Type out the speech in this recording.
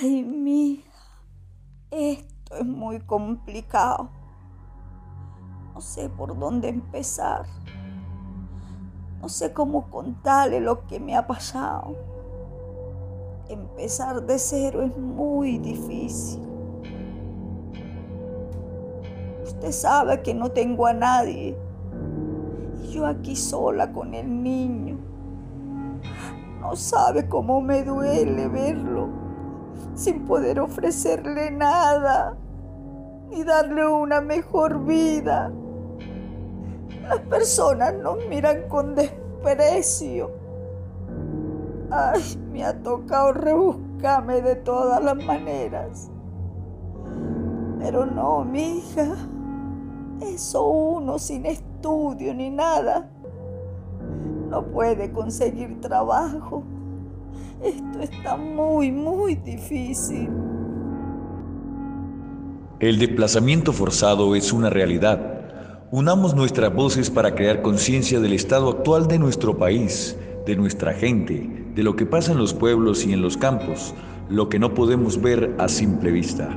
Ay, mija, esto es muy complicado. No sé por dónde empezar. No sé cómo contarle lo que me ha pasado. Empezar de cero es muy difícil. Usted sabe que no tengo a nadie. Y yo aquí sola con el niño. No sabe cómo me duele verlo sin poder ofrecerle nada ni darle una mejor vida. Las personas nos miran con desprecio. Ay, me ha tocado rebuscarme de todas las maneras. Pero no, mi hija. Eso uno sin estudio ni nada no puede conseguir trabajo. Esto está muy, muy difícil. El desplazamiento forzado es una realidad. Unamos nuestras voces para crear conciencia del estado actual de nuestro país, de nuestra gente, de lo que pasa en los pueblos y en los campos, lo que no podemos ver a simple vista.